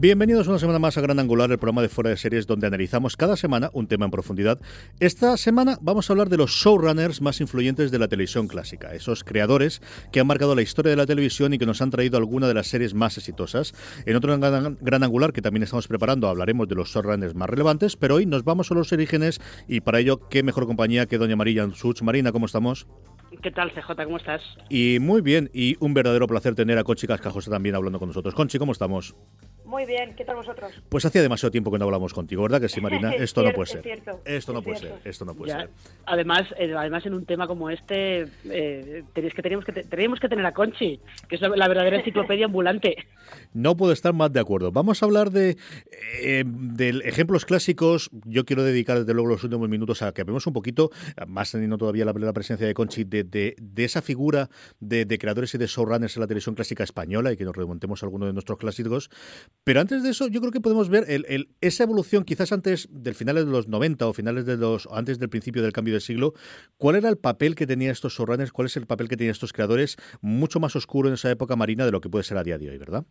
Bienvenidos una semana más a Gran Angular, el programa de Fuera de Series donde analizamos cada semana un tema en profundidad. Esta semana vamos a hablar de los showrunners más influyentes de la televisión clásica, esos creadores que han marcado la historia de la televisión y que nos han traído alguna de las series más exitosas. En otro Gran, gran Angular que también estamos preparando hablaremos de los showrunners más relevantes, pero hoy nos vamos a los orígenes y para ello qué mejor compañía que Doña María Such. Marina, ¿cómo estamos? ¿Qué tal, CJ? ¿Cómo estás? Y muy bien, y un verdadero placer tener a Conchi Cascajosa también hablando con nosotros. Conchi, ¿cómo estamos? Muy bien, ¿qué tal vosotros? Pues hacía demasiado tiempo que no hablamos contigo, ¿verdad que sí, Marina? Esto no puede ser. Esto no puede ser. Esto no puede ser. Además, eh, además en un tema como este, eh, tenéis que teníamos que teníamos que tener a Conchi, que es la, verdadera enciclopedia ambulante. No puedo estar más de acuerdo. Vamos a hablar de, eh, de ejemplos clásicos. Yo quiero dedicar desde luego los últimos minutos a que vemos un poquito, más teniendo todavía la, la presencia de Conchi, de, de, de esa figura de, de, creadores y de showrunners en la televisión clásica española y que nos remontemos a algunos de nuestros clásicos. Pero antes de eso, yo creo que podemos ver el, esa evolución quizás antes del finales de los 90 o finales de los antes del principio del cambio de siglo. ¿Cuál era el papel que tenían estos showrunners? ¿Cuál es el papel que tenían estos creadores? Mucho más oscuro en esa época marina de lo que puede ser a día de hoy, ¿verdad?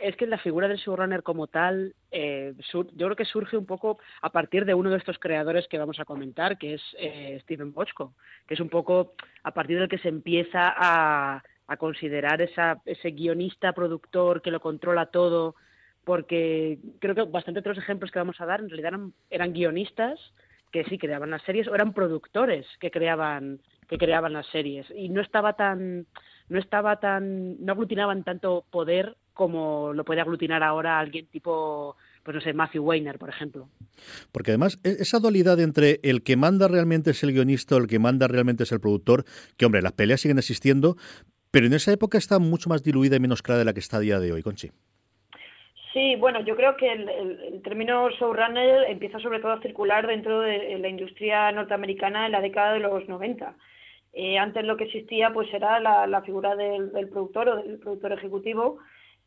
es que la figura del showrunner como tal, eh, yo creo que surge un poco a partir de uno de estos creadores que vamos a comentar, que es eh, Steven Bochco, que es un poco a partir del que se empieza a, a considerar ese guionista, productor que lo controla todo, porque creo que bastante de los ejemplos que vamos a dar en realidad eran, guionistas que sí creaban las series o eran productores que creaban que creaban las series. Y no estaba tan no estaba tan no aglutinaban tanto poder como lo puede aglutinar ahora alguien tipo pues no sé Matthew Weiner por ejemplo. Porque además e-, esa dualidad entre el que manda realmente es el guionista o el que manda realmente es el productor que hombre las peleas siguen existiendo pero en esa época está mucho más diluida y menos clara de la que está a día de hoy Conchi Sí, bueno, yo creo que el, término showrunner empieza sobre todo a circular dentro de la industria norteamericana en la década de los 90. Eh, antes lo que existía pues era la, figura del, productor o del productor ejecutivo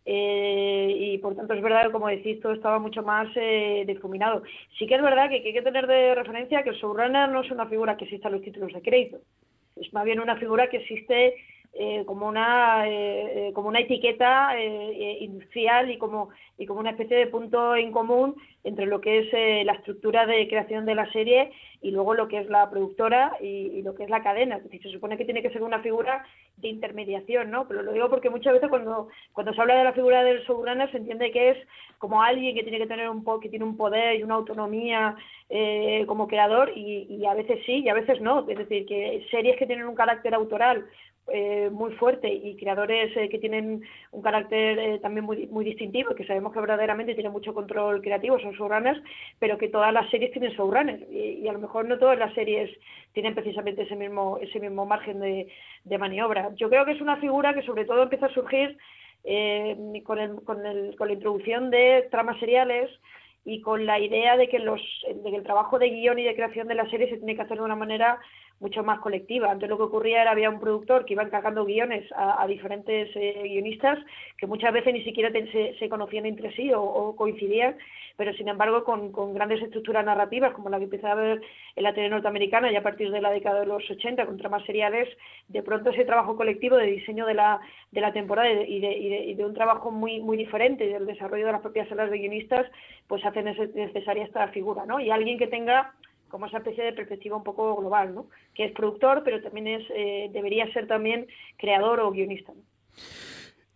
eh, y por tanto es verdad que como decís todo estaba mucho más eh, difuminado. Sí que es verdad que, que hay que tener de referencia que el showrunner no es una figura que exista en los títulos de crédito, es más bien una figura que existe eh, como una eh, eh, como una etiqueta industrial y como y como una especie de punto en común entre lo que es la estructura de creación de la serie y luego lo que es la productora y, lo que es la cadena. Es decir, se supone que tiene que ser una figura de intermediación, ¿no? Pero lo digo porque muchas veces cuando, cuando se habla de la figura del showrunner se entiende que es como alguien que tiene que tener un que tiene un poder y una autonomía como creador y, a veces sí y a veces no. Es decir, que series que tienen un carácter autoral eh, muy fuerte y creadores eh, que tienen un carácter eh, también muy, muy distintivo, que sabemos que verdaderamente tienen mucho control creativo, son showrunners, pero que todas las series tienen showrunners y, a lo mejor no todas las series tienen precisamente ese mismo, ese mismo margen de, de maniobra. Yo creo que es una figura que sobre todo empieza a surgir con, el, con, el, con la introducción de tramas seriales, y con la idea de que, los, de que el trabajo de guion y de creación de la serie se tiene que hacer de una manera mucho más colectiva. Antes lo que ocurría era había un productor que iba encargando guiones a, diferentes eh, guionistas que muchas veces ni siquiera se, conocían entre sí o, coincidían, pero sin embargo con, grandes estructuras narrativas como la que empezaba a ver en la tele norteamericana y a partir de la década de los 80 con tramas seriales, de pronto ese trabajo colectivo de diseño de la, de la temporada y de, y de, un trabajo muy, muy diferente del desarrollo de las propias salas de guionistas, pues hace necesaria esta figura, ¿no? Y alguien que tenga como esa especie de perspectiva un poco global, ¿no? Que es productor, pero también es eh, debería ser también creador o guionista. ¿no?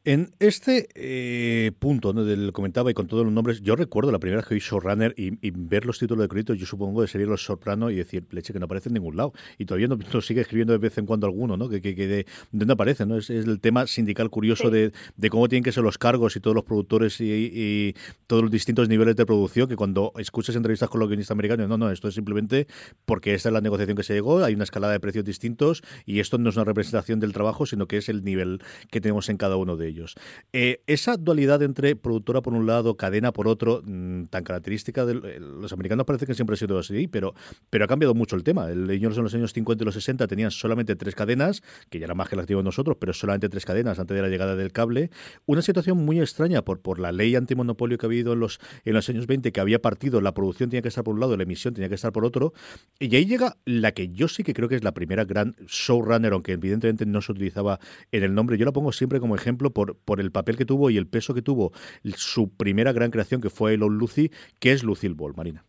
En este eh, punto ¿no? del comentaba y con todos los nombres, yo recuerdo la primera vez que vi Showrunner y, y ver los títulos de crédito, yo supongo de sería Los Soprano y decir, leche, que no aparece en ningún lado. Y todavía no, sigue escribiendo de vez en cuando alguno, ¿no? Que, que, de, dónde aparece, ¿no? Es, el tema sindical curioso de, de, cómo tienen que ser los cargos y todos los productores y, todos los distintos niveles de producción, que cuando escuchas entrevistas con los guionistas americanos, no, no, esto es simplemente porque esta es la negociación que se llegó, hay una escalada de precios distintos y esto no es una representación del trabajo, sino que es el nivel que tenemos en cada uno de ellos. Eh, esa dualidad entre productora por un lado, cadena por otro, mm, tan característica de eh, los americanos parece que siempre ha sido así, pero, pero ha cambiado mucho el tema. Ellos en los años 50 y los 60 tenían solamente tres cadenas, que ya era más que la activo nosotros, pero solamente tres cadenas antes de la llegada del cable. Una situación muy extraña por, por la ley antimonopolio que ha habido en los, en los años 20, que había partido, la producción tenía que estar por un lado, la emisión tenía que estar por otro. Y ahí llega la que yo sí que creo que es la primera gran showrunner, aunque evidentemente no se utilizaba en el nombre. Yo la pongo siempre como ejemplo por, por el el papel que tuvo y el peso que tuvo su primera gran creación, que fue Elon Lucy, que es Lucille Ball, Marina.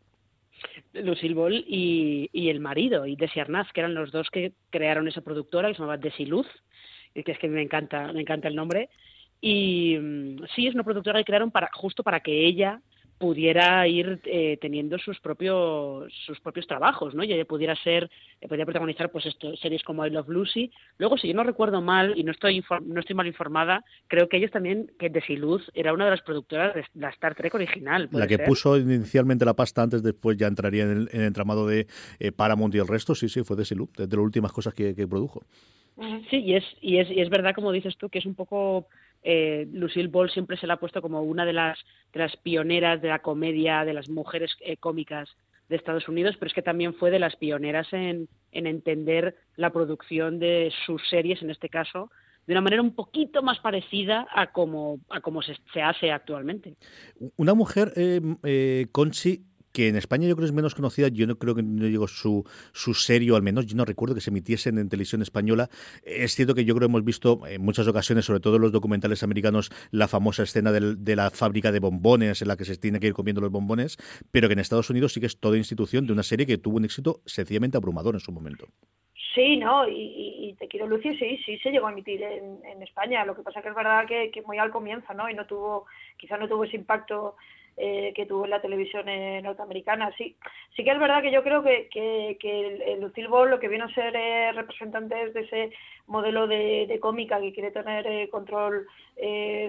Lucille Ball y, el marido, y Desi Arnaz, que eran los dos que crearon esa productora, que se llamaba Desiluz, y que es que me encanta, me encanta el nombre. Y mm, sí, es una productora que crearon para, justo para que ella pudiera ir eh, teniendo sus propios sus propios trabajos, ¿no? Y ella pudiera ser, eh, podría protagonizar pues esto, series como I Love Lucy. Luego, si yo no recuerdo mal y no estoy no estoy mal informada, creo que ellos también, que Desiluz era una de las productoras de la Star Trek original. La que puso inicialmente la pasta antes, después ya entraría en el, entramado de eh, Paramount y el resto, sí, sí, fue Desiluz, de, las últimas cosas que, que produjo. Sí, y es, y es, y es verdad, como dices tú, que es un poco eh, Lucille Ball siempre se la ha puesto como una de las, de las pioneras de la comedia, de las mujeres eh, cómicas de Estados Unidos, pero es que también fue de las pioneras en, en entender la producción de sus series, en este caso, de una manera un poquito más parecida a como, a como se, hace actualmente. Una mujer, eh, Conchi, que en España yo creo es menos conocida, yo no creo que no llegó su, su serio, al menos yo no recuerdo que se emitiesen en televisión española. Es cierto que yo creo que hemos visto en muchas ocasiones, sobre todo en los documentales americanos, la famosa escena de la fábrica de bombones en la que se tiene que ir comiendo los bombones, pero que en Estados Unidos sí que es toda institución de una serie que tuvo un éxito sencillamente abrumador en su momento. Sí, no, y, Te quiero Lucy, sí, sí se llegó a emitir en, España. Lo que pasa que es verdad que, que, muy al comienzo, ¿no? Y no tuvo, quizás no tuvo ese impacto eh, que tuvo en la televisión eh, norteamericana. Sí, sí que es verdad que yo creo que, que, el, Lucille Ball lo que viene a ser eh, representante de ese modelo de, cómica que quiere tener control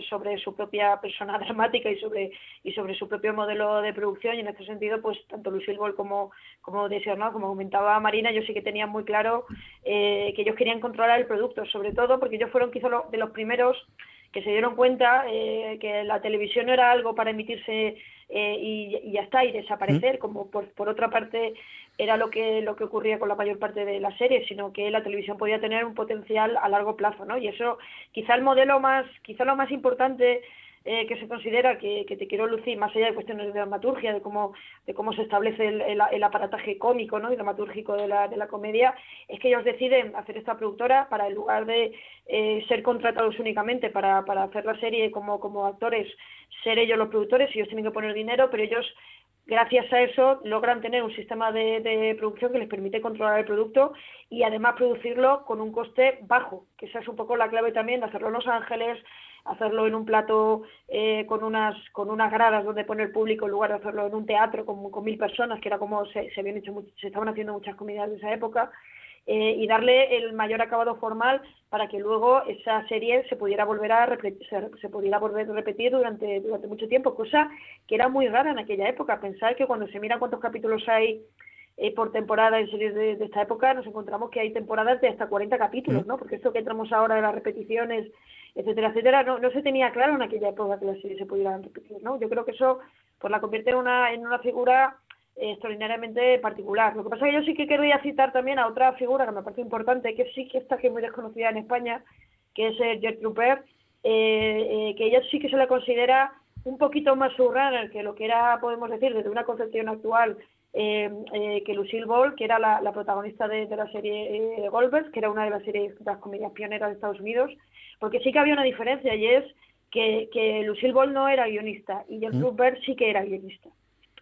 sobre su propia persona dramática y sobre y sobre su propio modelo de producción y en este sentido pues tanto Lucille Ball como como ¿no? como comentaba Marina yo sí que tenía muy claro que ellos querían controlar el producto sobre todo porque ellos fueron quizá de los primeros que se dieron cuenta eh, que la televisión no era algo para emitirse eh, y, ya está y desaparecer como por, por otra parte era lo que lo que ocurría con la mayor parte de las series sino que la televisión podía tener un potencial a largo plazo no y eso quizá el modelo más quizá lo más importante eh, que se considera que, Te quiero lucir, más allá de cuestiones de dramaturgia, de cómo, de cómo se establece el, aparataje cómico ¿no? y dramatúrgico de la, de la comedia, es que ellos deciden hacer esta productora para, en lugar de eh, ser contratados únicamente para, para hacer la serie como, como actores, ser ellos los productores, ellos tienen que poner dinero, pero ellos gracias a eso logran tener un sistema de, de, producción que les permite controlar el producto y además producirlo con un coste bajo, que esa es un poco la clave también de hacerlo en Los Ángeles, hacerlo en un plato eh, con unas con unas gradas donde poner público en lugar de hacerlo en un teatro con, con mil personas, que era como se, se habían hecho se estaban haciendo muchas comidas de esa época, eh, y darle el mayor acabado formal para que luego esa serie se pudiera volver a repetir, se, pudiera volver a repetir durante durante mucho tiempo, cosa que era muy rara en aquella época. Pensar que cuando se mira cuántos capítulos hay eh, por temporada en series de, de, esta época, nos encontramos que hay temporadas de hasta 40 capítulos, ¿no? Porque esto que entramos ahora de las repeticiones etcétera, etcétera, no, no se tenía claro en aquella época que la serie se pudiera repetir, ¿no? Yo creo que eso pues la convierte en una, en una figura extraordinariamente particular. Lo que pasa es que yo sí que quería citar también a otra figura que me parece importante, que sí que está aquí muy desconocida en España, que es el Jet Trooper, que ella sí que se le considera un poquito más surrunner que lo que era, podemos decir, desde una concepción actual, eh, eh, que Lucille Ball, que era la, protagonista de, la serie eh, que era una de las series de las comedias pioneras de Estados Unidos, porque sí que había una diferencia y es que, que Lucille Ball no era guionista y Jen ¿Mm? sí que era guionista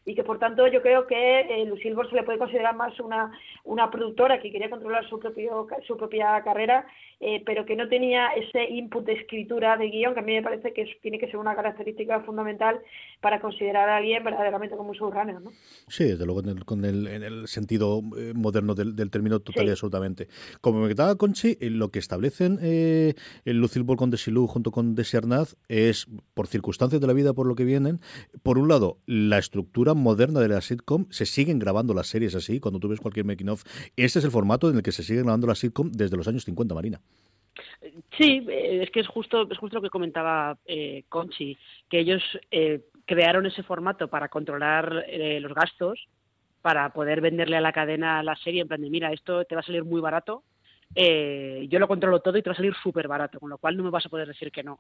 y que por tanto yo creo que eh, Lucille Ball se le puede considerar más una, una productora que quería controlar su, propio, su propia carrera, eh, pero que no tenía ese input de escritura de guion, que a mí me parece que tiene que ser una característica fundamental para considerar a alguien verdaderamente como un showrunner. ¿no? Sí, desde luego con el, en el sentido eh, moderno del, término total y absolutamente. Como me quedaba Conchi, lo que establecen el Lucille Ball con Desilu junto con Desi Arnaz es, por circunstancias de la vida, por lo que vienen, por un lado, la estructura moderna de la sitcom, se siguen grabando las series así, cuando tú ves cualquier making of. Este es el formato en el que se sigue grabando la sitcom desde los años 50, Marina. Sí, eh, es que es justo, es justo lo que comentaba eh, Conchi, que ellos eh, crearon ese formato para controlar eh, los gastos, para poder venderle a la cadena la serie en plan de, mira, esto te va a salir muy barato, yo lo controlo todo y te va a salir súper barato, con lo cual no me vas a poder decir que no.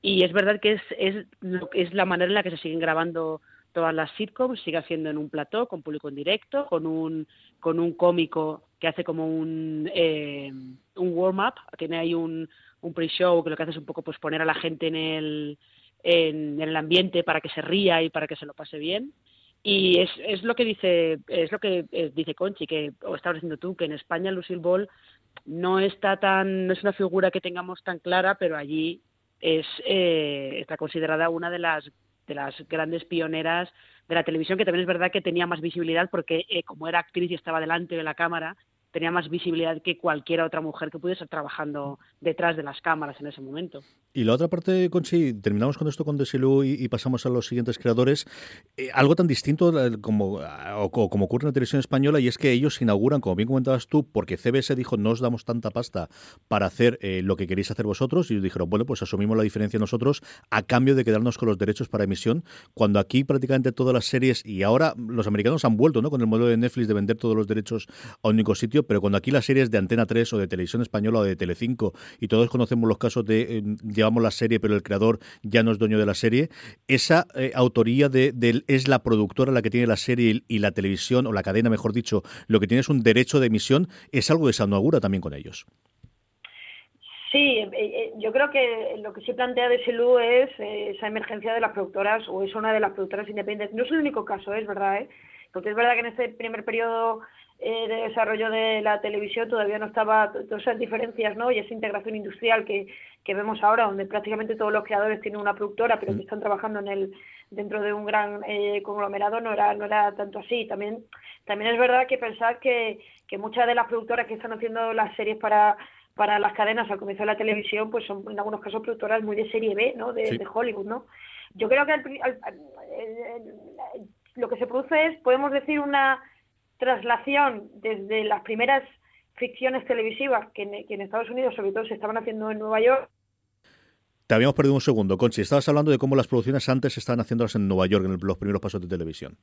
Y es verdad que es, es, es la manera en la que se siguen grabando todas las sitcoms, sigue haciendo en un plató, con público en directo, con un, con un cómico que hace como un, eh, un warm-up, tiene ahí un, un pre-show que lo que hace es un poco pues poner a la gente en el, en, el ambiente para que se ría y para que se lo pase bien. Y es, es lo que dice es lo que eh, dice Conchi, que o estabas diciendo tú, que en España Lucille Ball no está tan, no es una figura que tengamos tan clara, pero allí es eh, está considerada una de las de las grandes pioneras de la televisión, que también es verdad que tenía más visibilidad porque eh, como era actriz y estaba delante de la cámara, tenía más visibilidad que cualquier otra mujer que pudiese estar trabajando detrás de las cámaras en ese momento. Y la otra parte, Conchi, terminamos con esto con Desilu y, pasamos a los siguientes creadores. Eh, algo tan distinto como, como ocurre en la televisión española y es que ellos inauguran, como bien comentabas tú, porque CBS dijo no os damos tanta pasta para hacer eh, lo que queréis hacer vosotros y ellos dijeron, bueno, pues asumimos la diferencia nosotros a cambio de quedarnos con los derechos para emisión, cuando aquí prácticamente todas las series y ahora los americanos han vuelto ¿no? con el modelo de Netflix de vender todos los derechos a un único sitio, pero cuando aquí las series de Antena 3 o de Televisión Española o de Telecinco y todos conocemos los casos de eh, llevamos la serie pero el creador ya no es dueño de la serie, esa eh, autoría de, es la productora la que tiene la serie y la televisión o la cadena, mejor dicho, lo que tiene es un derecho de emisión, es algo que se también con ellos. Sí, eh, yo creo que lo que sí plantea Desilu es esa emergencia de las productoras, o es una de las productoras independientes. No es el único caso, es verdad, porque es verdad que en este primer periodo eh, de desarrollo de la televisión todavía no estaba todas esas diferencias ¿no? y esa integración industrial que, que vemos ahora, donde prácticamente todos los creadores tienen una productora, pero que están trabajando en el dentro de un gran eh, conglomerado, no era, no era tanto así. También, también es verdad que pensar que, que muchas de las productoras que están haciendo las series para para las cadenas al comienzo de la televisión, pues son en algunos casos productoras muy de serie B, ¿no? De, Hollywood, ¿no? Yo creo que lo que se produce es, podemos decir, una traslación desde las primeras ficciones televisivas que en, Estados Unidos sobre todo se estaban haciendo en Nueva York te habíamos perdido un segundo, Conchi. Estabas hablando de cómo las producciones antes se estaban haciéndolas en Nueva York, en los primeros pasos de televisión.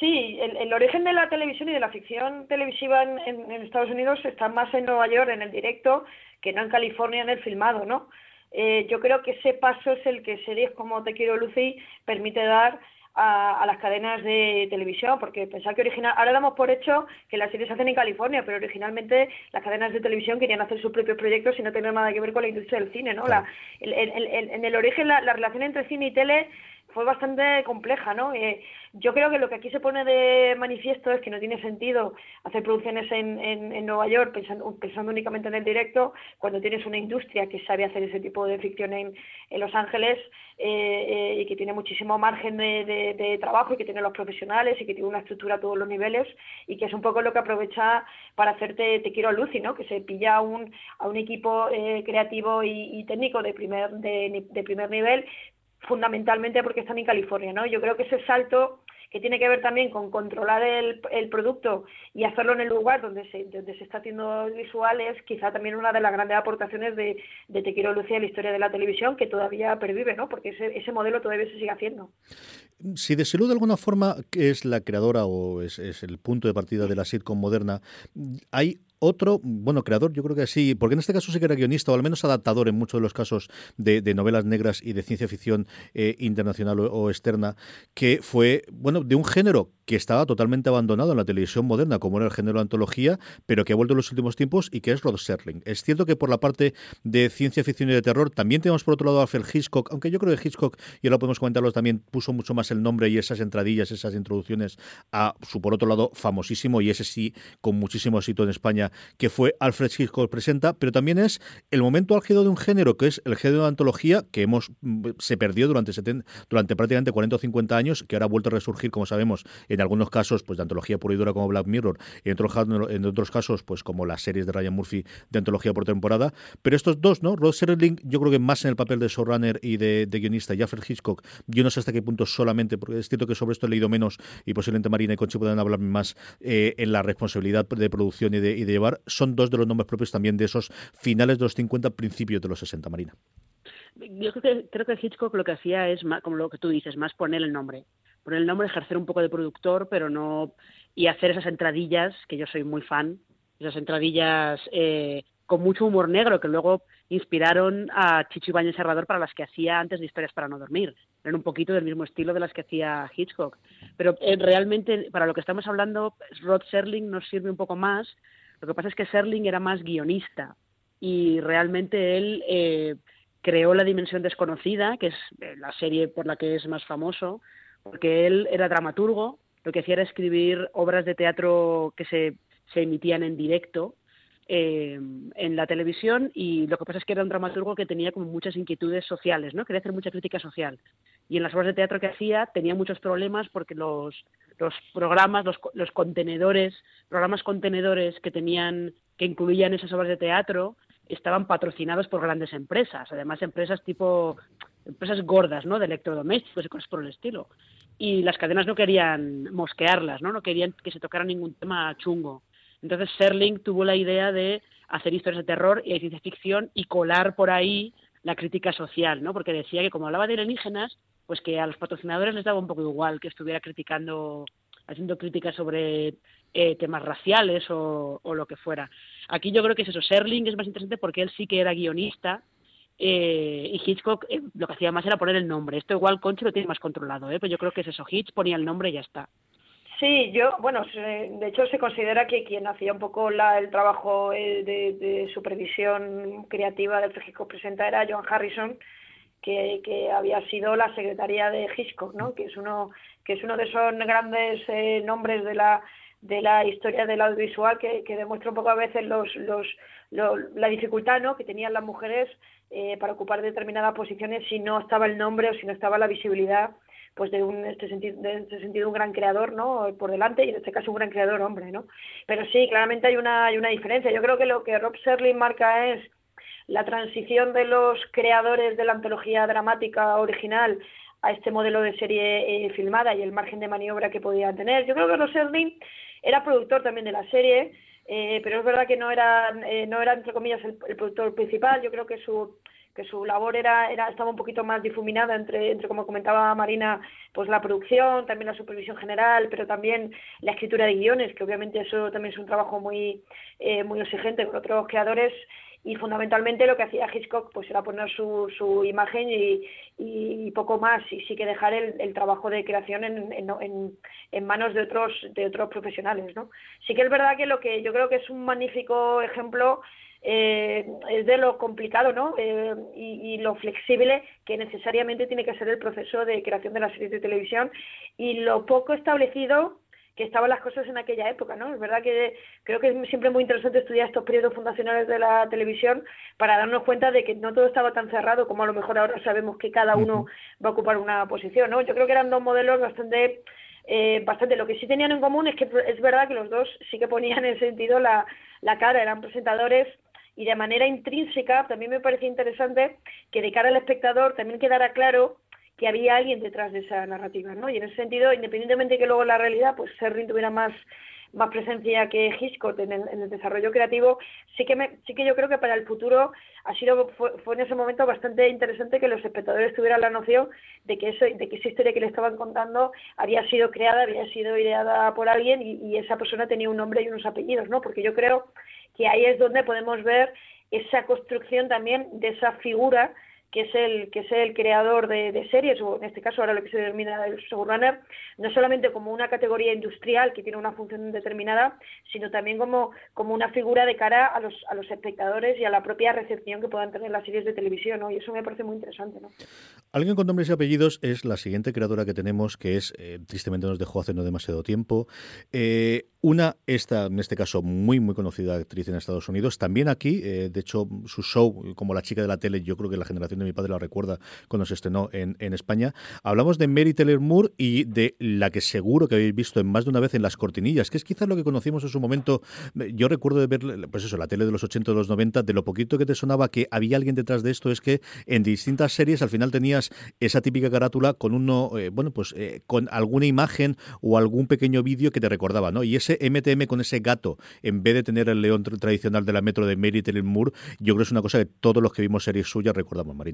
Sí, el, origen de la televisión y de la ficción televisiva en, Estados Unidos está más en Nueva York, en el directo, que no en California, en el filmado, ¿no? Eh, yo creo que ese paso es el que series como Te quiero Lucy permite dar a, las cadenas de televisión, porque pensar que original, ahora damos por hecho que las series se hacen en California, pero originalmente las cadenas de televisión querían hacer sus propios proyectos y no tener nada que ver con la industria del cine, ¿no? La, en el origen la, la relación entre cine y tele fue bastante compleja, ¿no? Eh, yo creo que lo que aquí se pone de manifiesto es que no tiene sentido hacer producciones en, en, Nueva York pensando, pensando únicamente en el directo cuando tienes una industria que sabe hacer ese tipo de ficción en, en Los Ángeles eh, eh, y que tiene muchísimo margen de, de, trabajo y que tiene los profesionales y que tiene una estructura a todos los niveles y que es un poco lo que aprovecha para hacerte Te quiero Lucy, ¿no? Que se pilla a un, a un equipo creativo y, y, técnico de primer, de, de primer nivel fundamentalmente porque están en California, ¿no? Yo creo que ese salto que tiene que ver también con controlar el, producto y hacerlo en el lugar donde se, donde se está haciendo visuales, quizá también una de las grandes aportaciones de, de Te quiero Lucía en la historia de la televisión, que todavía pervive, ¿no? Porque ese, ese modelo todavía se sigue haciendo. Si de salud de alguna forma es la creadora o es, es el punto de partida de la sitcom moderna, hay otro, bueno, creador, yo creo que sí, porque en este caso sí que era guionista o al menos adaptador en muchos de los casos de, novelas negras y de ciencia ficción eh, internacional o, externa, que fue, bueno, de un género que estaba totalmente abandonado en la televisión moderna, como era el género de antología, pero que ha vuelto en los últimos tiempos y que es Rod Serling. Es cierto que por la parte de ciencia ficción y de terror también tenemos por otro lado a Alfred Hitchcock, aunque yo creo que Hitchcock, y ahora podemos comentarlo también, puso mucho más el nombre y esas entradillas, esas introducciones a su por otro lado famosísimo y ese sí con muchísimo éxito en España que fue Alfred Hitchcock presenta, pero también es el momento álgido de un género que es el género de antología que hemos mm, se perdió durante durante prácticamente 40 o 50 años, que ahora ha vuelto a resurgir, como sabemos, en algunos casos pues de antología pura y dura como Black Mirror y en otros, en casos pues como las series de Ryan Murphy de antología por temporada, pero estos dos, ¿no? Rod Serling, yo creo que más en el papel de showrunner y de, guionista y Alfred Hitchcock, yo no sé hasta qué punto solamente, porque es cierto que sobre esto he leído menos y posiblemente Marina y Conchi puedan hablar más eh, en la responsabilidad de producción y de, y de llevar, son dos de los nombres propios también de esos finales de los 50, principios de los 60, Marina. Yo creo que, creo que Hitchcock lo que hacía es, como lo que tú dices, más poner el nombre. Poner el nombre, ejercer un poco de productor, pero no. y hacer esas entradillas, que yo soy muy fan, esas entradillas eh, con mucho humor negro, que luego inspiraron a Chicho Ibañez Serrador para las que hacía antes de Historias para no dormir. Eran un poquito del mismo estilo de las que hacía Hitchcock. Pero eh, realmente, para lo que estamos hablando, Rod Serling nos sirve un poco más lo que pasa es que Serling era más guionista y realmente él eh, creó La Dimensión Desconocida, que es eh, la serie por la que es más famoso, porque él era dramaturgo, lo que hacía era escribir obras de teatro que se, se emitían en directo eh, en la televisión y lo que pasa es que era un dramaturgo que tenía como muchas inquietudes sociales, ¿no? Quería hacer mucha crítica social. Y en las obras de teatro que hacía tenía muchos problemas porque los, los programas, los, los contenedores, programas contenedores que tenían, que incluían esas obras de teatro, estaban patrocinados por grandes empresas, además empresas tipo empresas gordas, ¿no? De electrodomésticos y cosas por el estilo. Y las cadenas no querían mosquearlas, ¿no? No querían que se tocara ningún tema chungo. Entonces Serling tuvo la idea de hacer historias de terror y de ciencia ficción y colar por ahí la crítica social, ¿no? Porque decía que como hablaba de alienígenas, pues que a los patrocinadores les daba un poco igual que estuviera criticando, haciendo críticas sobre eh, temas raciales o, lo que fuera. Aquí yo creo que es eso. Serling es más interesante porque él sí que era guionista eh, y Hitchcock eh, lo que hacía más era poner el nombre. Esto igual Conchi lo tiene más controlado, ¿eh? pero yo creo que es eso. Hitch ponía el nombre y ya está. Sí, yo, bueno, de hecho se considera que quien hacía un poco la, el trabajo eh, de, supervisión creativa del Hitchcock Presenta era John Harrison, que, que, había sido la secretaria de Hitchcock, ¿no? Que es uno, que es uno de esos grandes eh, nombres de la de la historia del audiovisual que, que demuestra un poco a veces los, los, la dificultad ¿no? que tenían las mujeres eh, para ocupar determinadas posiciones si no estaba el nombre o si no estaba la visibilidad pues de un este sentido de este sentido un gran creador no por delante y en este caso un gran creador hombre no pero sí claramente hay una hay una diferencia yo creo que lo que Rob Serling marca es la transición de los creadores de la antología dramática original a este modelo de serie eh, filmada y el margen de maniobra que podía tener. Yo creo que Rob Serling era productor también de la serie eh, pero es verdad que no era eh, no era entre comillas el productor principal. Yo creo que su que su labor era, era estaba un poquito más difuminada entre, entre, como comentaba Marina, pues la producción, también la supervisión general, pero también la escritura de guiones, que obviamente eso también es un trabajo muy, muy exigente con otros creadores y fundamentalmente lo que hacía Hitchcock pues era poner su, su imagen y, poco más y sí que dejar el, el trabajo de creación en, en, en, manos de otros de otros profesionales no sí que es verdad que lo que yo creo que es un magnífico ejemplo eh, es de lo complicado ¿no? Eh, y, lo flexible que necesariamente tiene que ser el proceso de creación de la serie de televisión y lo poco establecido que estaban las cosas en aquella época, ¿no? Es verdad que creo que es siempre muy interesante estudiar estos periodos fundacionales de la televisión para darnos cuenta de que no todo estaba tan cerrado como a lo mejor ahora sabemos que cada uno va a ocupar una posición, ¿no? Yo creo que eran dos modelos bastante eh, bastante. Lo que sí tenían en común es que es verdad que los dos sí que ponían en sentido la, la cara, eran presentadores y de manera intrínseca también me parece interesante que de cara al espectador también quedara claro que había alguien detrás de esa narrativa, ¿no? Y en ese sentido, independientemente de que luego en la realidad, pues Serling tuviera más más presencia que Hitchcock en el, desarrollo creativo, sí que, me, sí que yo creo que para el futuro ha sido, fue, en ese momento bastante interesante que los espectadores tuvieran la noción de que, eso, de que esa historia que le estaban contando había sido creada, había sido ideada por alguien y, y esa persona tenía un nombre y unos apellidos, ¿no? Porque yo creo que ahí es donde podemos ver esa construcción también de esa figura que es el que es el creador de, series o en este caso ahora lo que se denomina el showrunner no solamente como una categoría industrial que tiene una función determinada sino también como como una figura de cara a los a los espectadores y a la propia recepción que puedan tener las series de televisión y eso me parece muy interesante ¿no? alguien con nombres y apellidos es la siguiente creadora que tenemos que es eh, tristemente nos dejó hace no demasiado tiempo. Eh, una esta en este caso muy muy conocida actriz en Estados Unidos. También aquí eh, de hecho su show como la chica de la tele yo creo que la generación de mi padre la recuerda cuando se estrenó en, España. Hablamos de Mary Taylor Moore y de la que seguro que habéis visto más de una vez en las cortinillas, que es quizás lo que conocimos en su momento. Yo recuerdo de ver, pues eso, la tele de los 80 o los 90, de lo poquito que te sonaba que había alguien detrás de esto, es que en distintas series al final tenías esa típica carátula con uno, eh, bueno, pues eh, con alguna imagen o algún pequeño vídeo que te recordaba, ¿no? Y ese MTM con ese gato, en vez de tener el león tradicional de la metro de Mary Taylor Moore, yo creo que es una cosa que todos los que vimos series suyas recordamos, Marina.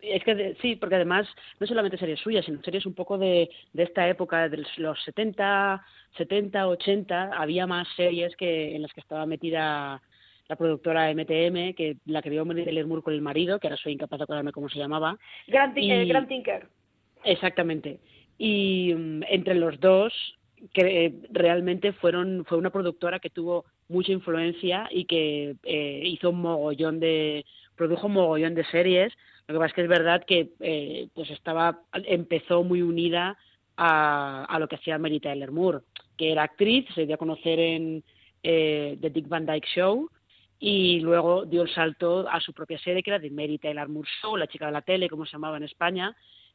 Es que sí, porque además no solamente series suyas, sino series un poco de, de esta época, de los 70, 70, 80, había más series que en las que estaba metida la productora MTM, que la que vio Mary Moore con el marido, que ahora soy incapaz de acordarme cómo se llamaba. Grand, eh, Tinker. Exactamente. Y mm, entre los dos, que eh, realmente fueron fue una productora que tuvo mucha influencia y que eh, hizo un mogollón de produjo un mogollón de series. Lo que pasa es que es verdad que eh, pues estaba empezó muy unida a, a, lo que hacía Mary Tyler Moore que era actriz se dio a conocer en eh, The Dick Van Dyke Show y luego dio el salto a su propia serie que era The Mary Tyler Moore Show la chica de la tele como se llamaba en España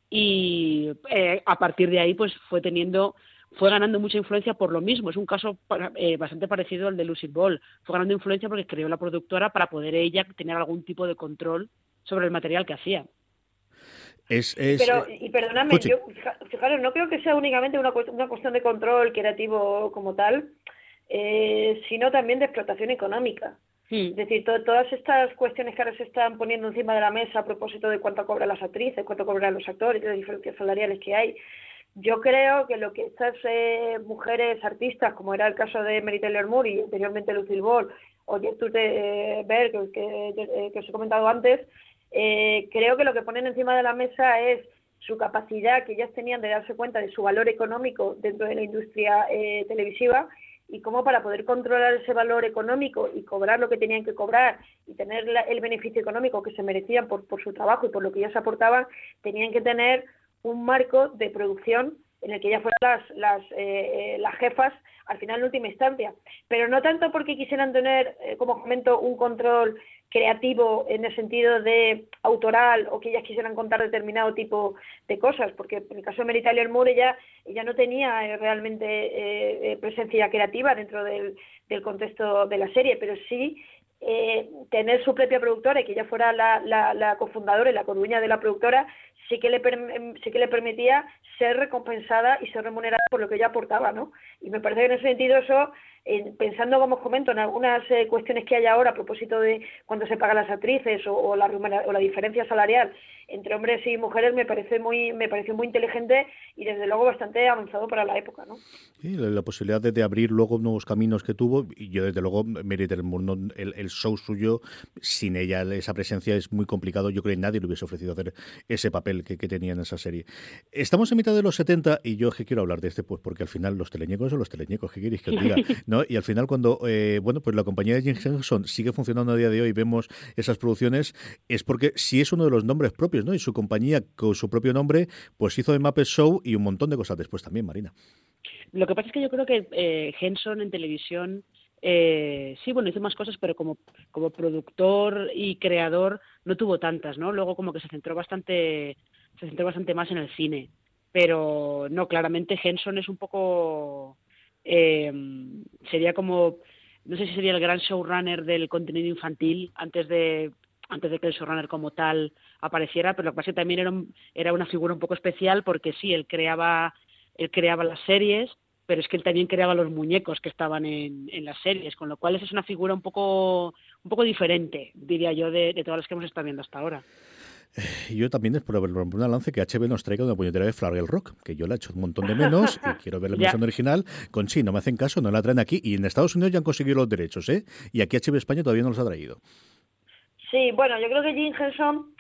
y eh, a partir de ahí pues fue teniendo fue ganando mucha influencia por lo mismo. Es un caso eh, bastante parecido al de Lucy Ball. Fue ganando influencia porque creó la productora para poder ella tener algún tipo de control sobre el material que hacía. Es, Pero, y perdóname, yo, fijaros, no creo que sea únicamente una, una cuestión de control creativo como tal, eh, sino también de explotación económica. Hmm. Es decir, todas estas cuestiones que ahora se están poniendo encima de la mesa a propósito de cuánto cobran las actrices, cuánto cobran los actores, de las diferencias salariales que hay, yo creo que lo que estas eh, mujeres artistas, como era el caso de Mary Taylor Moore y anteriormente Lucille Ball o Gertrude Berg, que, eh, que os he comentado antes, eh, creo que lo que ponen encima de la mesa es su capacidad que ellas tenían de darse cuenta de su valor económico dentro de la industria eh, televisiva y cómo para poder controlar ese valor económico y cobrar lo que tenían que cobrar y tener el beneficio económico que se merecían por, por su trabajo y por lo que ellas aportaban, tenían que tener un marco de producción en el que ya fueran las, las, eh, eh, las jefas al final en última instancia, pero no tanto porque quisieran tener, eh, como comento, un control creativo en el sentido de autoral o que ellas quisieran contar determinado tipo de cosas, porque en el caso de Mary Tyler Moore ella, ella no tenía realmente presencia creativa dentro del, del contexto de la serie, pero sí tener su propia productora y que ella fuera la, la, la cofundadora y la coruña de la productora sí que le sí que le permitía ser recompensada y ser remunerada por lo que ella aportaba, ¿no? Y me parece que en ese sentido eso pensando, como os comento, en algunas eh, cuestiones que hay ahora a propósito de cuando se pagan las actrices o, la, o la diferencia salarial entre hombres y mujeres me parece muy me pareció muy inteligente y desde luego bastante avanzado para la época ¿no? Sí, la, posibilidad de, abrir luego nuevos caminos que tuvo y yo desde luego Mary el, el show suyo sin ella esa presencia es muy complicado yo creo que nadie le hubiese ofrecido hacer ese papel que, que tenía en esa serie estamos en mitad de los 70 y yo que quiero hablar de este pues porque al final los teleñecos son los teleñecos ¿qué queréis que os diga? Y al final cuando, eh, bueno, pues la compañía de Jim Henson sigue funcionando a día de hoy vemos esas producciones, es porque sí es uno de los nombres propios, ¿no? Y su compañía con su propio nombre, pues hizo de Muppet Show y un montón de cosas después también, Marina. Lo que pasa es que yo creo que eh, Henson en televisión eh, sí, bueno, hizo más cosas, pero como, como productor y creador no tuvo tantas, ¿no? Luego como que se centró bastante, se centró bastante más en el cine. Pero no, claramente Henson es un poco eh, sería como, no sé si sería el gran showrunner del contenido infantil antes de antes de que el showrunner como tal apareciera, pero lo que pasa es que también era, era una figura un poco especial porque sí, él creaba, él creaba las series, pero es que él también creaba los muñecos que estaban en, en las series, con lo cual esa es una figura un poco, un poco diferente, diría yo, de, de todas las que hemos estado viendo hasta ahora. Yo también es por una lance que HB nos traiga una puñetera de Flagel Rock, que yo la he hecho un montón de menos y quiero ver la versión original. Con sí, no me hacen caso, no la traen aquí y en Estados Unidos ya han conseguido los derechos, ¿eh? Y aquí HB España todavía no los ha traído. Sí, bueno, yo creo que Jim Henson,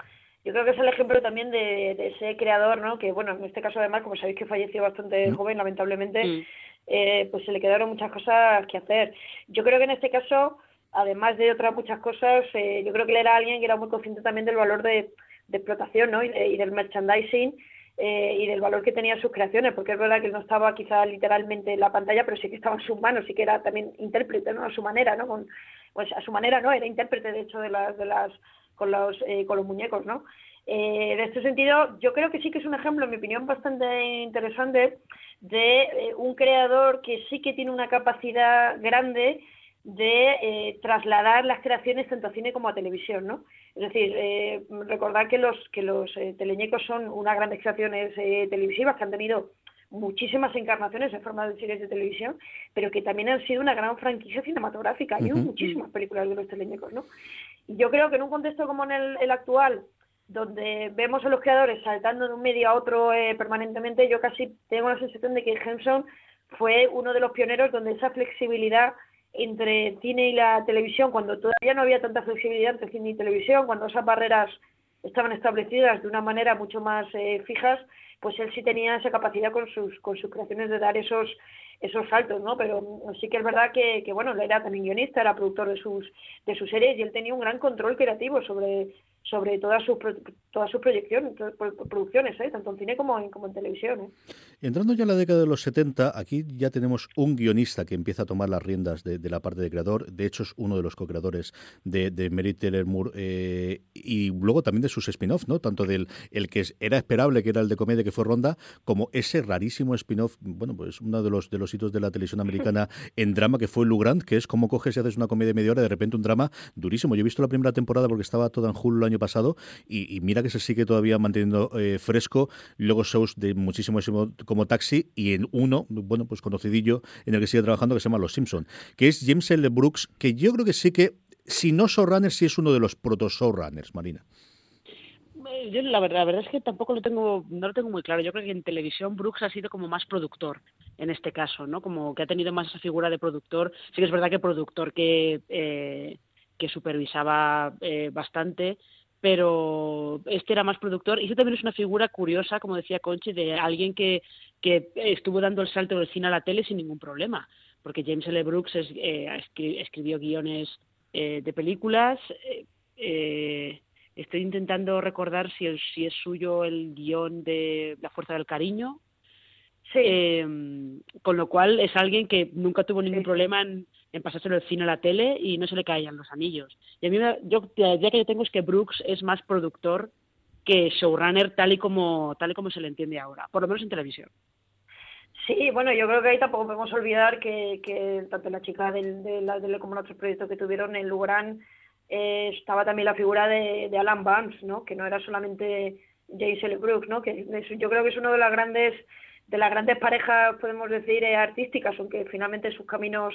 yo creo que es el ejemplo también de, ese creador, ¿no? Que bueno, en este caso además, como sabéis que falleció bastante mm. joven, lamentablemente, mm. eh, pues se le quedaron muchas cosas que hacer. Yo creo que en este caso, además de otras muchas cosas, eh, yo creo que él era alguien que era muy consciente también del valor de de explotación ¿no? y, del merchandising eh, y del valor que tenían sus creaciones, porque es verdad que no estaba quizá literalmente en la pantalla, pero sí que estaba en sus manos, sí que era también intérprete, ¿no? A su manera, ¿no? Pues a su manera, ¿no? Era intérprete, de hecho, de las, de las, con los, eh, con los muñecos, ¿no? Eh, este sentido, yo creo que sí que es un ejemplo, en mi opinión, bastante interesante de un creador que sí que tiene una capacidad grande de trasladar las creaciones tanto a cine como a televisión, ¿no? Es decir, eh, recordar que los, que los eh, teleñecos son unas grandes creaciones eh, televisivas que han tenido muchísimas encarnaciones en forma de series de televisión, pero que también han sido una gran franquicia cinematográfica. Hay muchísimas películas de los teleñecos, ¿no? Y yo creo que en un contexto como en el, actual, donde vemos a los creadores saltando de un medio a otro permanentemente, yo casi tengo la sensación de que Henson fue uno de los pioneros donde esa flexibilidad entre cine y la televisión, cuando todavía no había tanta flexibilidad entre cine y televisión, cuando esas barreras estaban establecidas de una manera mucho más eh, fijas, pues él sí tenía esa capacidad con sus, con sus creaciones de dar esos, esos saltos, ¿no? Pero sí que es verdad que, que, bueno, él era también guionista, era productor de sus, de sus series y él tenía un gran control creativo sobre, sobre todas sus, todas sus proyecciones, producciones, ¿eh? tanto en cine como en, como en televisión. ¿eh? Entrando ya en la década de los 70, aquí ya tenemos un guionista que empieza a tomar las riendas de, la parte de creador. De hecho, es uno de los co-creadores de, de Mary Taylor Moore eh, y luego también de sus spin-offs, ¿no? tanto del el que era esperable, que era el de comedia que fue Ronda, como ese rarísimo spin-off, bueno, pues uno de los, de los hitos de la televisión americana en drama que fue Lou Grant, que es como coges y haces una comedia de media hora de repente un drama durísimo. Yo he visto la primera temporada porque estaba toda en julio año pasado y, mira que se sigue todavía manteniendo eh, fresco. Luego shows de muchísimo como Taxi y en uno, bueno, pues conocidillo en el que sigue trabajando que se llama Los Simpson, que es James L. Brooks, que yo creo que sí que, si no showrunner, sí es uno de los proto showrunners, Marina. Eh, yo la verdad, la verdad es que tampoco lo tengo, no lo tengo muy claro. Yo creo que en televisión Brooks ha sido como más productor en este caso, ¿no? Como que ha tenido más esa figura de productor. Sí que es verdad que productor que eh, que supervisaba bastante, pero este era más productor y eso también es una figura curiosa, como decía Conchi, de alguien que, que estuvo dando el salto del cine a la tele sin ningún problema, porque James L. Brooks es, eh, escribió guiones eh, de películas. Eh, estoy intentando recordar si, si es suyo el guion de La Fuerza del Cariño. con lo cual es alguien que nunca tuvo ningún problema en en pasárselo del cine a la tele y no se le caían los anillos. Y a mí yo, la idea que yo tengo es que Brooks es más productor que showrunner tal y como tal y como se le entiende ahora, por lo menos en televisión. Sí, bueno, yo creo que ahí tampoco podemos olvidar que, que tanto la chica del, de la tele como en otros proyectos que tuvieron en Lugran eh, estaba también la figura de, Alan Vance, ¿no? Que no era solamente James. Brooks, ¿no? Que yo creo que es uno de las grandes de las grandes parejas, podemos decir, eh, artísticas, aunque finalmente sus caminos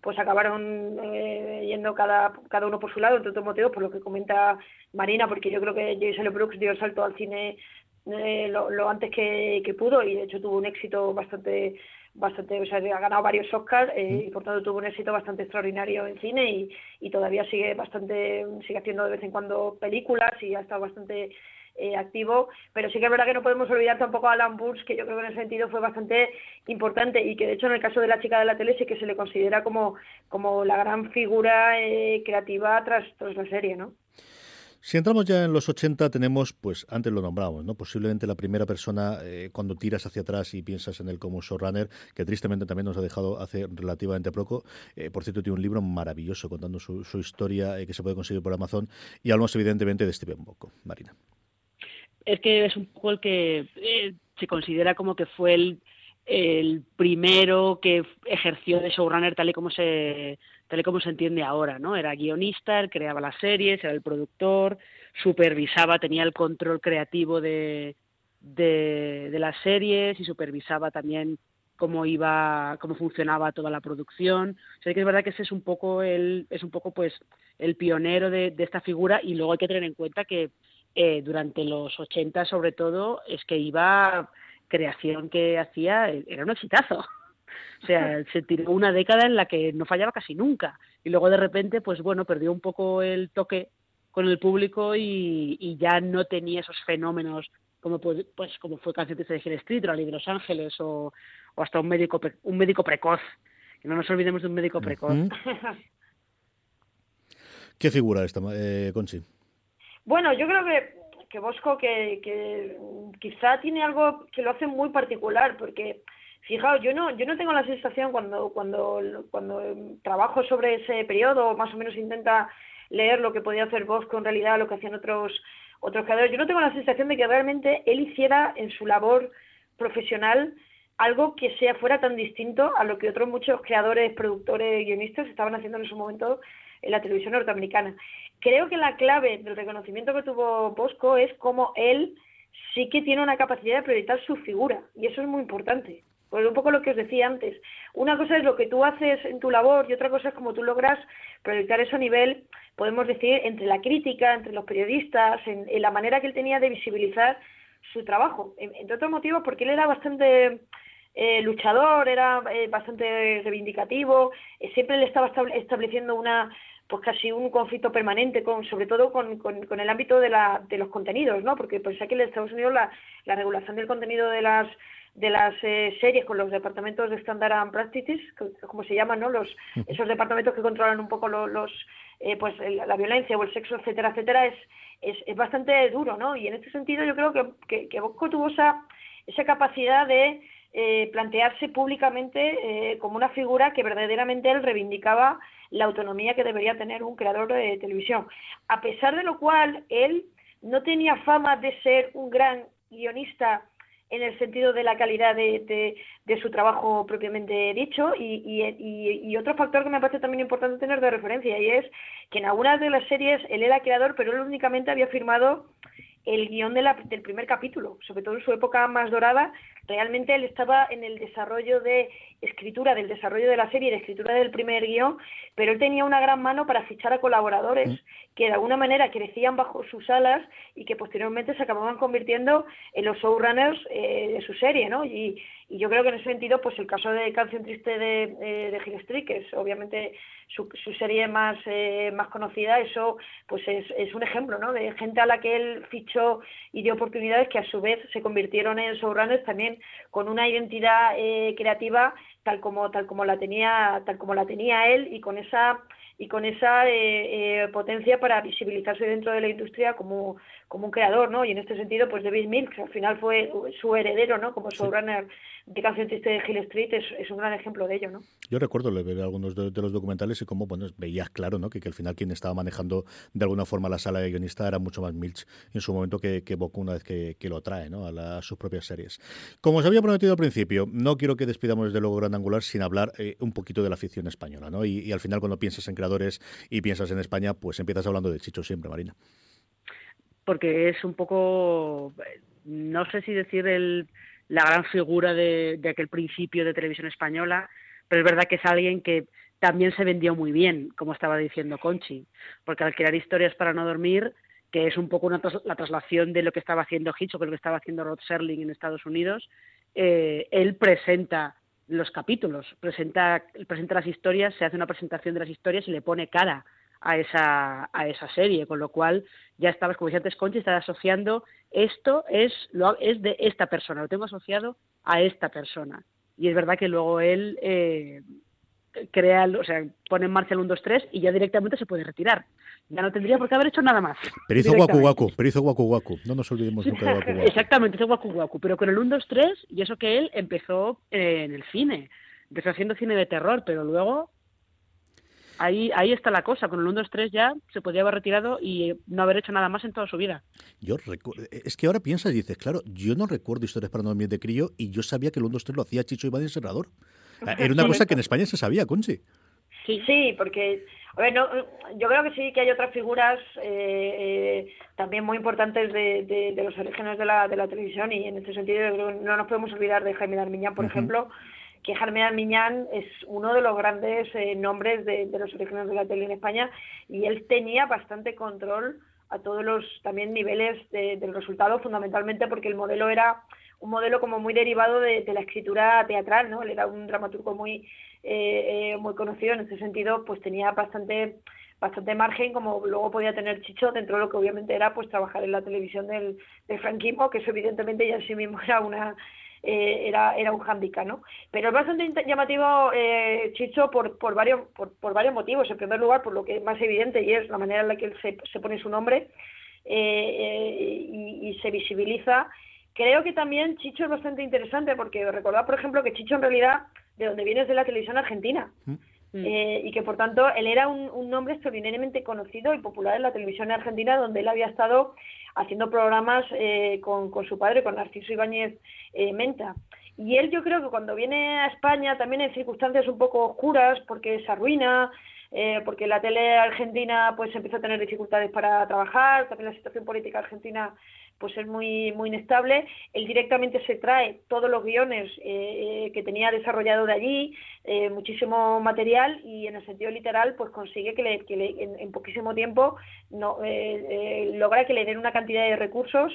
pues acabaron eh, yendo cada, cada uno por su lado, entre otros motivos, por lo que comenta Marina, porque yo creo que Jason Brooks dio el salto al cine eh, lo, antes que, que, pudo y de hecho tuvo un éxito bastante bastante o sea ha ganado varios Oscars eh, y por tanto tuvo un éxito bastante extraordinario en cine y, y todavía sigue bastante sigue haciendo de vez en cuando películas y ha estado bastante eh, activo, pero sí que es verdad que no podemos olvidar tampoco a Alan Burns, que yo creo que en ese sentido fue bastante importante y que de hecho en el caso de la chica de la tele sí que se le considera como, como la gran figura eh, creativa tras, tras la serie, ¿no? Si entramos ya en los 80, tenemos, pues antes lo nombramos, ¿no? Posiblemente la primera persona eh, cuando tiras hacia atrás y piensas en él como showrunner, que tristemente también nos ha dejado hace relativamente poco. por cierto, tiene un libro maravilloso contando su, historia que se puede conseguir por Amazon. Y hablamos evidentemente de Steven Bocco, Marina es que es un poco el que eh, se considera como que fue el, el primero que ejerció de showrunner tal y como se tal y como se entiende ahora, ¿no? Era guionista, él creaba las series, era el productor, supervisaba, tenía el control creativo de, de, las series y supervisaba también cómo iba, cómo funcionaba toda la producción. O sea que es verdad que ese es un poco el, es un poco pues el pionero de, esta figura y luego hay que tener en cuenta que eh, durante los 80 sobre todo es que iba creación que hacía era un exitazo. O sea, se tiró una década en la que no fallaba casi nunca. Y luego de repente, pues bueno, perdió un poco el toque con el público y, ya no tenía esos fenómenos como pues, pues como fue Canción de Hill Street o La de Los Ángeles o, hasta un médico un médico precoz. Que no nos olvidemos de un médico precoz. ¿Qué figura esta, eh, Conchi? Bueno, yo creo que, que Bosco que, que quizá tiene algo que lo hace muy particular, porque Fijaos, yo no, yo no tengo la sensación cuando, cuando, cuando trabajo sobre ese periodo, más o menos intenta leer lo que podía hacer Bosco en realidad, lo que hacían otros, otros creadores, yo no tengo la sensación de que realmente él hiciera en su labor profesional algo que sea fuera tan distinto a lo que otros muchos creadores, productores, guionistas estaban haciendo en su momento en la televisión norteamericana. Creo que la clave del reconocimiento que tuvo Bosco es cómo él sí que tiene una capacidad de proyectar su figura, y eso es muy importante. Pues un poco lo que os decía antes. Una cosa es lo que tú haces en tu labor y otra cosa es cómo tú logras proyectar eso a nivel, podemos decir, entre la crítica, entre los periodistas, en, la manera que él tenía de visibilizar su trabajo. Entre otros motivos, porque él era bastante eh, luchador, era eh, bastante reivindicativo, eh, siempre le estaba estableciendo una pues casi un conflicto permanente con sobre todo con, con, el ámbito de, la, de los contenidos no porque pues aquí en Estados Unidos la, la regulación del contenido de las de las eh, series con los departamentos de Standard and Practices, como se llaman, ¿no? Los, esos departamentos que controlan un poco los, eh, pues la violencia o el sexo, etcétera, etcétera, es, es, bastante duro, ¿no? Y en este sentido yo creo que, que, que Bosco tuvo esa, esa capacidad de eh, plantearse públicamente como una figura que verdaderamente él reivindicaba la autonomía que debería tener un creador de televisión. A pesar de lo cual, él no tenía fama de ser un gran guionista en el sentido de la calidad de, de, su trabajo propiamente dicho y, y, y, otro factor que me parece también importante tener de referencia y es que en algunas de las series él era creador pero él únicamente había firmado el guion de la, del primer capítulo, sobre todo en su época más dorada, realmente él estaba en el desarrollo de escritura, del desarrollo de la serie, de escritura del primer guion, pero él tenía una gran mano para fichar a colaboradores mm. que de alguna manera crecían bajo sus alas y que posteriormente se acababan convirtiendo en los showrunners eh, de su serie, ¿no? Y, y yo creo que en ese sentido, pues el caso de Canción Triste de, eh, de Gil Street, que es obviamente su, su serie más, eh, más conocida, eso pues es, es, un ejemplo, ¿no? De gente a la que él fichó y dio oportunidades que a su vez se convirtieron en showrunners también con una identidad eh, creativa tal como tal como la tenía tal como la tenía él y con esa y con esa eh, eh, potencia para visibilizarse dentro de la industria como, como un creador, ¿no? Y en este sentido, pues David Mills, al final fue su heredero, ¿no? Como showrunner de Canción Triste de Hill Street, es, un gran ejemplo de ello, ¿no? Yo recuerdo ver algunos de, los documentales y cómo, bueno, veías claro, ¿no? Que, que, al final quien estaba manejando de alguna forma la sala de guionista era mucho más Mills en su momento que, que Boca una vez que, lo trae, ¿no? A, sus propias series. Como os había prometido al principio, no quiero que despidamos desde luego Gran Angular sin hablar eh, un poquito de la ficción española, ¿no? Y, y al final cuando piensas en creador y piensas en España, pues empiezas hablando de Chicho siempre, Marina. Porque es un poco, no sé si decir el, la gran figura de, aquel principio de televisión española, pero es verdad que es alguien que también se vendió muy bien, como estaba diciendo Conchi, porque al crear historias para no dormir, que es un poco una la traslación de lo que estaba haciendo Hitchcock, lo que estaba haciendo Rod Serling en Estados Unidos, eh, él presenta los capítulos, presenta, presenta las historias, se hace una presentación de las historias y le pone cara a esa, a esa serie, con lo cual ya estabas, como decía antes Conchi, estaba asociando esto es, lo, es de esta persona, lo tengo asociado a esta persona. Y es verdad que luego él eh, crea, o sea, pone en marcha el 1, 2, 3 y ya directamente se puede retirar. Ya no tendría por qué haber hecho nada más. Pero hizo Waku Waku, pero hizo Waku Waku. No nos olvidemos nunca de Waku Waku. Exactamente, hizo Waku Waku, pero con el 1, 2, 3 y eso que él empezó eh, en el cine. Empezó haciendo cine de terror, pero luego ahí, ahí está la cosa. Con el 1, 2, 3 ya se podía haber retirado y no haber hecho nada más en toda su vida. Yo es que ahora piensas y dices, claro, yo no recuerdo historias para no dormir de crío y yo sabía que el 1, 2, 3 lo hacía Chicho Iván y Serrador. Era una cosa que en España se sabía, Conchi. Sí, porque a ver, no, yo creo que sí que hay otras figuras eh, eh, también muy importantes de, de, los orígenes de la, de la televisión y en este sentido no nos podemos olvidar de Jaime Darmiñán, por ejemplo, que Jaime Darmiñán es uno de los grandes eh, nombres de, de, los orígenes de la tele en España y él tenía bastante control a todos los también niveles del resultado, fundamentalmente porque el modelo era un modelo como muy derivado de, la escritura teatral, ¿no? Él era un dramaturgo muy, eh, eh, muy conocido, en ese sentido, pues tenía bastante bastante margen como luego podía tener Chicho dentro de lo que obviamente era pues trabajar en la televisión del, del franquismo que eso evidentemente ya en sí mismo era una eh, era, era un hándicap, ¿no? Pero es bastante llamativo eh, Chicho por, por, varios, por, por, varios motivos. En primer lugar, por lo que es más evidente y es la manera en la que él se, se pone su nombre eh, y, se visibiliza. Creo que también Chicho es bastante interesante porque recordad, por ejemplo, que Chicho en realidad de donde viene es de la televisión argentina. Mm. y que por tanto él era un, un, nombre extraordinariamente conocido y popular en la televisión argentina, donde él había estado haciendo programas eh, con, su padre, con Narciso Ibáñez eh, Menta. Y él yo creo que cuando viene a España también en circunstancias un poco oscuras, porque se arruina, eh, porque la tele argentina pues empieza a tener dificultades para trabajar, también la situación política argentina pues es muy muy inestable. Él directamente se trae todos los guiones eh, eh, que tenía desarrollado de allí, eh, muchísimo material y en el sentido literal pues consigue que, le, que le, en, poquísimo tiempo no, logra que le den una cantidad de recursos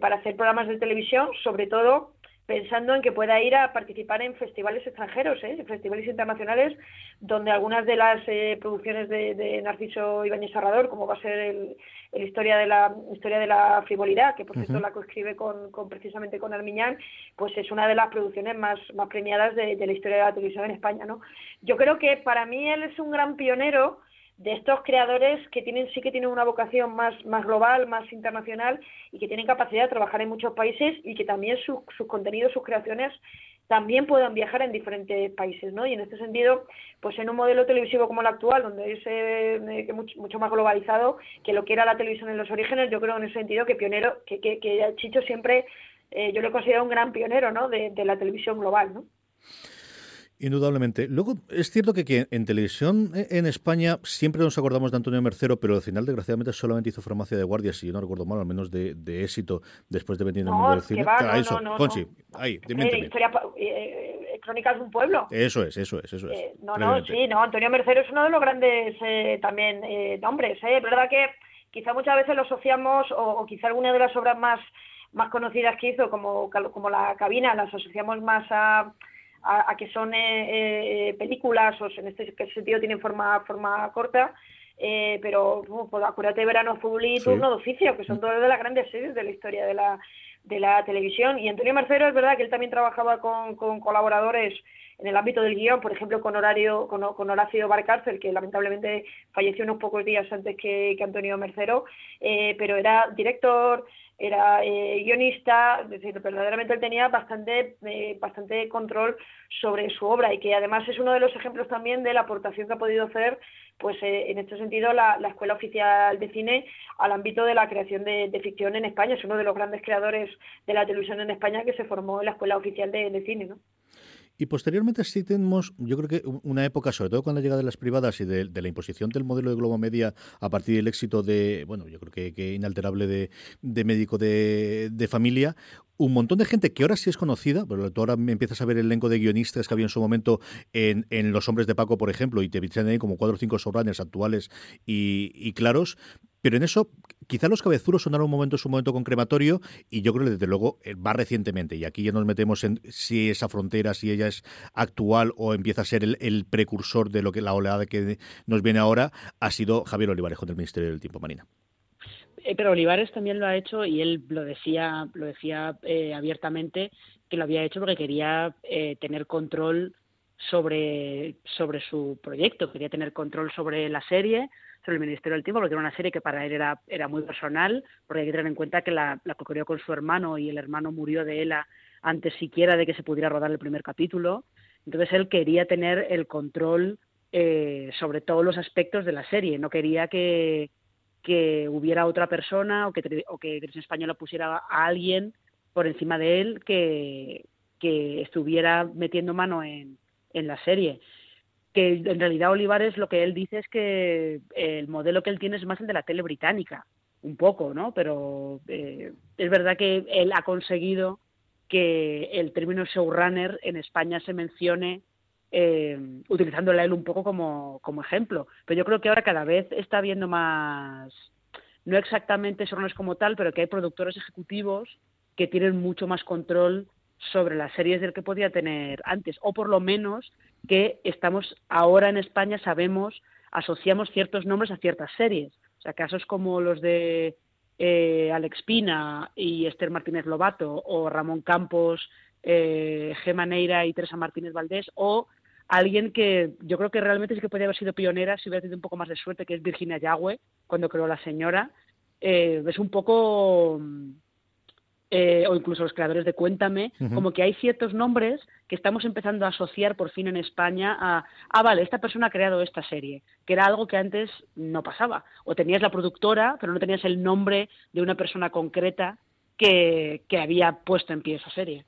para hacer programas de televisión, sobre todo pensando en que pueda ir a participar en festivales extranjeros, ¿eh? festivales internacionales, donde algunas de las eh, producciones de, Narciso Ibáñez Serrador, como va a ser el, Historia de la Historia de la Frivolidad, que por cierto la coescribe con, con, precisamente con Armiñán, pues es una de las producciones más, más premiadas de, de la historia de la televisión en España. ¿no? Yo creo que para mí él es un gran pionero de estos creadores que tienen sí que tienen una vocación más, más global, más internacional y que tienen capacidad de trabajar en muchos países y que también sus contenidos, sus creaciones también puedan viajar en diferentes países, ¿no? Y en este sentido, pues en un modelo televisivo como el actual, donde es eh, mucho, más globalizado que lo que era la televisión en los orígenes, yo creo en ese sentido que pionero, que, que, que Chicho siempre, eh, yo lo considero un gran pionero, ¿no? De, de la televisión global, ¿no? Indudablemente. Luego, es cierto que, en televisión eh, en España siempre nos acordamos de Antonio Mercero, pero al final, desgraciadamente, solamente hizo farmacia de guardia, si yo no recuerdo mal, al menos de, éxito después de venir en el mundo del cine. Va, no, eso, no, Conchi, ahí, eh, eh, Crónicas de un pueblo. Eso es, eso es, eso es. no, no, sí, no, Antonio Mercero es uno de los grandes también nombres. Es verdad que quizá muchas veces lo asociamos, o, o, quizá alguna de las obras más, más conocidas que hizo, como, como La Cabina, las asociamos más a a, que son eh, eh, películas o en este sentido tienen forma, forma corta. Eh, pero pues acuérdate de Verano Azul y Turno de Oficio, que son dos de las grandes series de la historia de la, de la televisión. Y Antonio Mercero es verdad que él también trabajaba con, con colaboradores en el ámbito del guion, por ejemplo, con, Horacio Barcárcel, que lamentablemente falleció unos pocos días antes que, Antonio Mercero, pero era director, era eh, guionista, es decir, verdaderamente él tenía bastante, eh, bastante control sobre su obra y que además es uno de los ejemplos también de la aportación que ha podido hacer, pues eh, en este sentido, la, Escuela Oficial de Cine al ámbito de la creación de, ficción en España. Es uno de los grandes creadores de la televisión en España que se formó en la Escuela Oficial de, de Cine, ¿no? Y posteriormente sí tenemos, yo creo que una época, sobre todo con la llegada de las privadas y de, la imposición del modelo de Globo Media a partir del éxito de, bueno, yo creo que, inalterable de, médico de, familia, un montón de gente que ahora sí es conocida, pero tú ahora empiezas a ver el elenco de guionistas que había en su momento en, Los Hombres de Paco, por ejemplo, y te vienen ahí como cuatro o cinco sobranes actuales y claros, pero en eso, quizá los cabezuros sonaron un momento en su momento con crematorio y yo creo que desde luego eh, va recientemente. Y aquí ya nos metemos en si esa frontera, si ella es actual o empieza a ser el, precursor de lo que la oleada que nos viene ahora, ha sido Javier Olivarejo del Ministerio del Tiempo, Marina. Eh, pero Olivares también lo ha hecho y él lo decía, lo decía eh, abiertamente que lo había hecho porque quería tener control sobre, sobre su proyecto, quería tener control sobre la serie, sobre el Ministerio del Tiempo, porque era una serie que para él era, era muy personal, porque hay que tener en cuenta que la, la con su hermano y el hermano murió de él antes siquiera de que se pudiera rodar el primer capítulo. Entonces él quería tener el control eh, sobre todos los aspectos de la serie, no quería que, que hubiera otra persona o que, o que Española pusiera a alguien por encima de él que, que estuviera metiendo mano en, en la serie que en realidad Olivares lo que él dice es que el modelo que él tiene es más el de la tele británica, un poco, ¿no? Pero eh, es verdad que él ha conseguido que el término showrunner en España se mencione eh, utilizándola él un poco como, como ejemplo. Pero yo creo que ahora cada vez está habiendo más, no exactamente showrunners como tal, pero que hay productores ejecutivos que tienen mucho más control sobre las series del que podía tener antes, o por lo menos que estamos ahora en España sabemos, asociamos ciertos nombres a ciertas series. O sea, casos como los de eh, Alex Pina y Esther Martínez Lobato, o Ramón Campos, eh, Gema Neira y Teresa Martínez Valdés, o alguien que yo creo que realmente sí que podría haber sido pionera si hubiera tenido un poco más de suerte, que es Virginia Yagüe, cuando creó La Señora. Eh, es un poco eh, o incluso los creadores de Cuéntame, como que hay ciertos nombres que estamos empezando a asociar por fin en España a, ah, vale, esta persona ha creado esta serie, que era algo que antes no pasaba. O tenías la productora, pero no tenías el nombre de una persona concreta que, que había puesto en pie esa serie.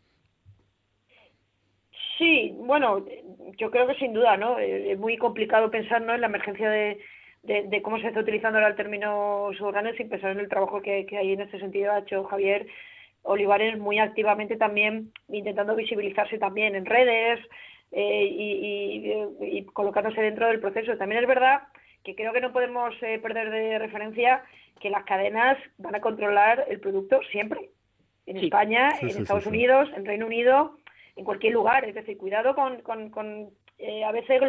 Sí, bueno, yo creo que sin duda, ¿no? Eh, es muy complicado pensar ¿no? en la emergencia de, de, cómo se está utilizando ahora el término subganes sin pensar en el trabajo que, que hay en este sentido ha hecho Javier Olivares muy activamente también intentando visibilizarse también en redes eh, y, colocándose dentro del proceso. También es verdad que creo que no podemos eh, perder de referencia que las cadenas van a controlar el producto siempre. En España, en Estados Unidos, en Reino Unido, en cualquier lugar. Es decir, cuidado con, con, eh, a veces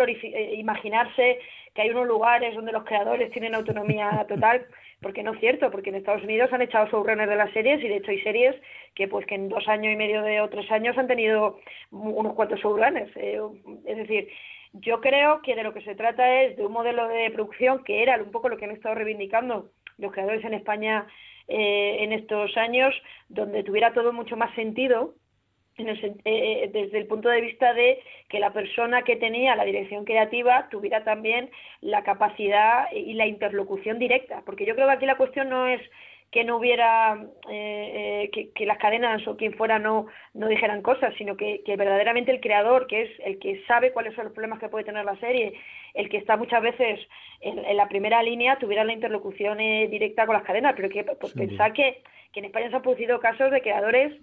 imaginarse que hay unos lugares donde los creadores tienen autonomía total porque no es cierto, porque en Estados Unidos han echado showrunners de las series y de hecho hay series que pues que en dos años y medio o tres años han tenido unos cuantos showrunners. Eh, es decir, yo creo que de lo que se trata es de un modelo de producción que era un poco lo que han estado reivindicando los creadores en España eh, en estos años, donde tuviera todo mucho más sentido eh, eh, desde el punto de vista de que la persona que tenía la dirección creativa tuviera también la capacidad y la interlocución directa, porque yo creo que aquí la cuestión no es que no hubiera eh, que, las cadenas o quien fuera no, no dijeran cosas, sino que, verdaderamente el creador, que es el que sabe cuáles son los problemas que puede tener la serie, el que está muchas veces en, la primera línea, tuviera la interlocución directa con las cadenas. Pero que pues, pensar que, que en España se han producido casos de creadores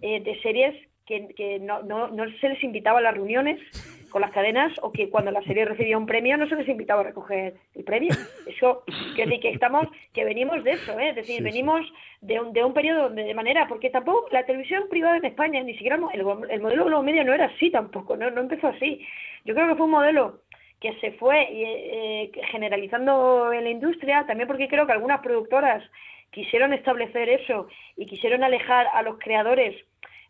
de series que, no, no, no, se les invitaba a las reuniones con las cadenas o que cuando la serie recibía un premio no se les invitaba a recoger el premio. Eso, que, que estamos, que venimos de eso, ¿eh? es decir, venimos de un, de un periodo donde de manera, porque tampoco la televisión privada en España, ni siquiera el, el modelo de los medios no era así tampoco, no, no empezó así. Yo creo que fue un modelo que se fue eh, generalizando en la industria, también porque creo que algunas productoras quisieron establecer eso y quisieron alejar a los creadores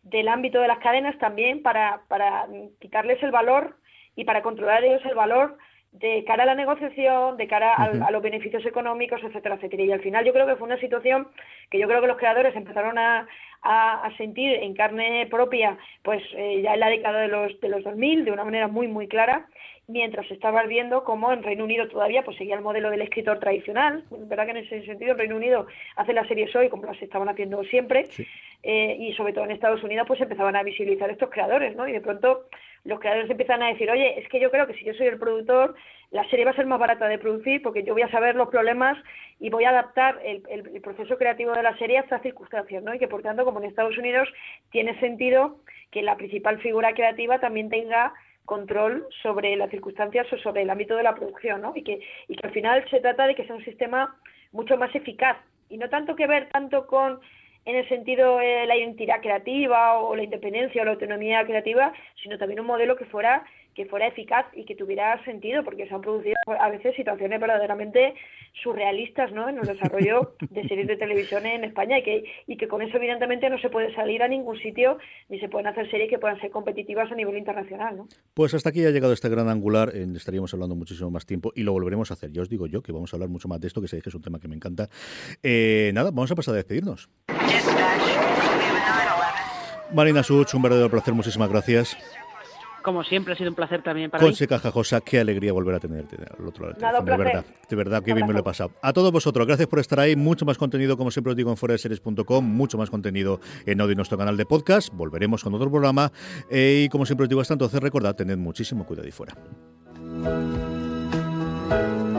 del ámbito de las cadenas también para, para quitarles el valor y para controlar ellos el valor de cara a la negociación, de cara a, los beneficios económicos, etcétera, etcétera. Y al final yo creo que fue una situación que yo creo que los creadores empezaron a, a, sentir en carne propia, pues eh, ya en la década de los, de los 2000, de una manera muy, muy clara, mientras se estaba viendo cómo en Reino Unido todavía pues seguía el modelo del escritor tradicional. Es verdad que en ese sentido en Reino Unido hace las series hoy como las estaban haciendo siempre eh, y sobre todo en Estados Unidos pues empezaban a visibilizar estos creadores, ¿no? Y de pronto los creadores empiezan a decir, oye, es que yo creo que si yo soy el productor, la serie va a ser más barata de producir porque yo voy a saber los problemas y voy a adaptar el, el, proceso creativo de la serie a estas circunstancias, ¿no? Y que por tanto, como en Estados Unidos, tiene sentido que la principal figura creativa también tenga control sobre las circunstancias o sobre el ámbito de la producción, ¿no? Y que, y que al final se trata de que sea un sistema mucho más eficaz y no tanto que ver tanto con en el sentido de la identidad creativa o la independencia o la autonomía creativa, sino también un modelo que fuera que fuera eficaz y que tuviera sentido, porque se han producido a veces situaciones verdaderamente surrealistas ¿no? en el desarrollo de series de televisión en España y que, y que con eso evidentemente no se puede salir a ningún sitio ni se pueden hacer series que puedan ser competitivas a nivel internacional. ¿no? Pues hasta aquí ha llegado este gran angular, estaríamos hablando muchísimo más tiempo y lo volveremos a hacer. Ya os digo yo que vamos a hablar mucho más de esto, que sé que es un tema que me encanta. Eh, nada, vamos a pasar a despedirnos. Marina Such, un verdadero placer, muchísimas gracias. Como siempre, ha sido un placer también para Conse Cajajosa, qué alegría volver a tenerte al otro lado del de verdad, de verdad, qué bien me lo he pasado. A todos vosotros, gracias por estar ahí. Mucho más contenido, como siempre os digo, en foradeseries.com, mucho más contenido en audio nuestro canal de podcast. Volveremos con otro programa. Eh, y como siempre os digo hasta entonces, recordad, tened muchísimo cuidado y fuera. Thank you.